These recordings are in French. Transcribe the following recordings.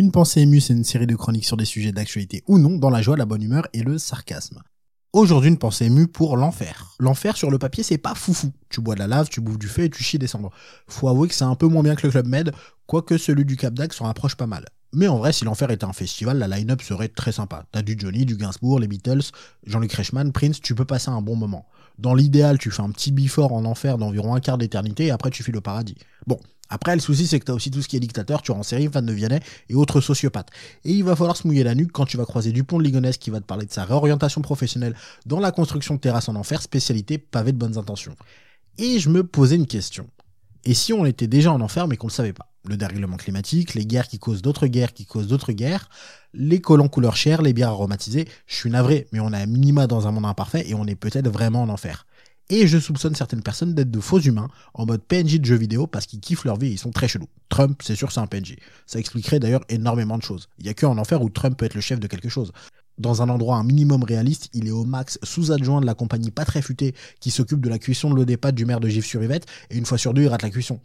Une pensée émue, c'est une série de chroniques sur des sujets d'actualité ou non, dans la joie, la bonne humeur et le sarcasme. Aujourd'hui, une pensée émue pour l'enfer. L'enfer sur le papier, c'est pas foufou. Tu bois de la lave, tu bouffes du feu et tu chies des cendres. Faut avouer que c'est un peu moins bien que le Club Med, quoique celui du Cap d'Agde s'en rapproche pas mal. Mais en vrai, si l'enfer était un festival, la line-up serait très sympa. T'as du Johnny, du Gainsbourg, les Beatles, Jean-Luc Reichmann, Prince, tu peux passer un bon moment. Dans l'idéal, tu fais un petit before en enfer d'environ un quart d'éternité et après tu files au paradis. Bon, après, le souci, c'est que t'as aussi tout ce qui est dictateur, tu en série, fan de Vianney et autres sociopathes. Et il va falloir se mouiller la nuque quand tu vas croiser Dupont de Ligonnès qui va te parler de sa réorientation professionnelle dans la construction de terrasses en enfer, spécialité pavé de bonnes intentions. Et je me posais une question. Et si on était déjà en enfer mais qu'on ne le savait pas? Le dérèglement climatique, les guerres qui causent d'autres guerres qui causent d'autres guerres, les collants couleur chair, les bières aromatisées, je suis navré, mais on est à minima dans un monde imparfait et on est peut-être vraiment en enfer. Et je soupçonne certaines personnes d'être de faux humains en mode PNJ de jeux vidéo parce qu'ils kiffent leur vie et ils sont très chelous. Trump, c'est sûr, c'est un PNJ. Ça expliquerait d'ailleurs énormément de choses. Il y a que en enfer où Trump peut être le chef de quelque chose. Dans un endroit un minimum réaliste, il est au max sous-adjoint de la compagnie pas très futée qui s'occupe de la cuisson de l'eau des pâtes du maire de Gif-sur-Yvette et une fois sur deux, il rate la cuisson.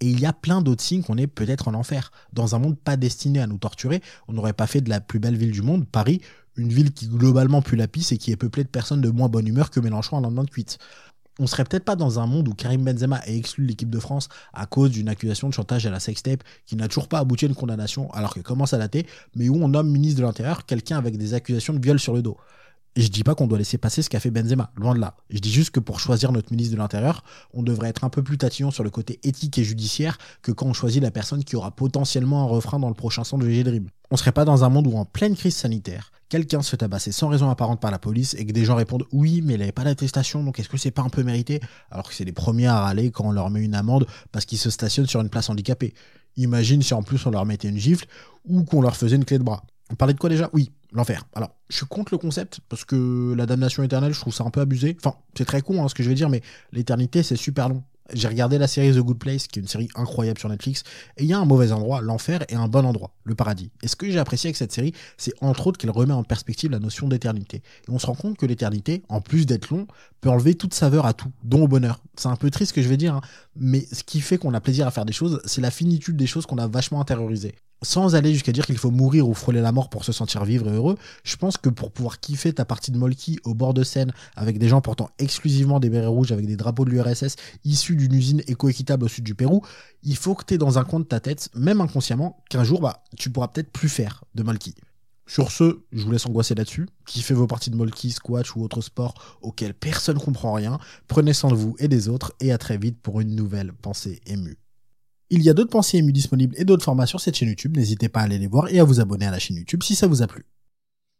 Et il y a plein d'autres signes qu'on est peut-être en enfer. Dans un monde pas destiné à nous torturer, on n'aurait pas fait de la plus belle ville du monde, Paris, une ville qui globalement pue la pisse et qui est peuplée de personnes de moins bonne humeur que Mélenchon en lendemain de cuite on serait peut-être pas dans un monde où Karim Benzema est exclu de l'équipe de France à cause d'une accusation de chantage à la sextape qui n'a toujours pas abouti à une condamnation alors qu'elle commence à dater, mais où on nomme ministre de l'Intérieur quelqu'un avec des accusations de viol sur le dos. Et je dis pas qu'on doit laisser passer ce qu'a fait Benzema, loin de là. Je dis juste que pour choisir notre ministre de l'Intérieur, on devrait être un peu plus tatillon sur le côté éthique et judiciaire que quand on choisit la personne qui aura potentiellement un refrain dans le prochain son de VG Dream. On serait pas dans un monde où en pleine crise sanitaire, quelqu'un se fait tabasser sans raison apparente par la police et que des gens répondent oui, mais il n'avait pas d'attestation, donc est-ce que c'est pas un peu mérité? Alors que c'est les premiers à râler quand on leur met une amende parce qu'ils se stationnent sur une place handicapée. Imagine si en plus on leur mettait une gifle ou qu'on leur faisait une clé de bras. On parlait de quoi déjà? Oui, l'enfer. Alors, je suis contre le concept parce que la damnation éternelle, je trouve ça un peu abusé. Enfin, c'est très con hein, ce que je vais dire, mais l'éternité, c'est super long. J'ai regardé la série The Good Place, qui est une série incroyable sur Netflix, et il y a un mauvais endroit, l'enfer, et un bon endroit, le paradis. Et ce que j'ai apprécié avec cette série, c'est entre autres qu'elle remet en perspective la notion d'éternité. Et on se rend compte que l'éternité, en plus d'être long, peut enlever toute saveur à tout, dont au bonheur. C'est un peu triste ce que je vais dire, hein, mais ce qui fait qu'on a plaisir à faire des choses, c'est la finitude des choses qu'on a vachement intériorisées sans aller jusqu'à dire qu'il faut mourir ou frôler la mort pour se sentir vivre et heureux, je pense que pour pouvoir kiffer ta partie de Molki au bord de Seine avec des gens portant exclusivement des bérets rouges avec des drapeaux de l'URSS issus d'une usine éco-équitable au sud du Pérou, il faut que tu aies dans un coin de ta tête, même inconsciemment, qu'un jour, bah, tu pourras peut-être plus faire de Molki. Sur ce, je vous laisse angoisser là-dessus. Kiffez vos parties de Molki, squash ou autres sports auxquels personne comprend rien. Prenez soin de vous et des autres et à très vite pour une nouvelle pensée émue. Il y a d'autres pensées émues disponibles et d'autres formats sur cette chaîne YouTube. N'hésitez pas à aller les voir et à vous abonner à la chaîne YouTube si ça vous a plu.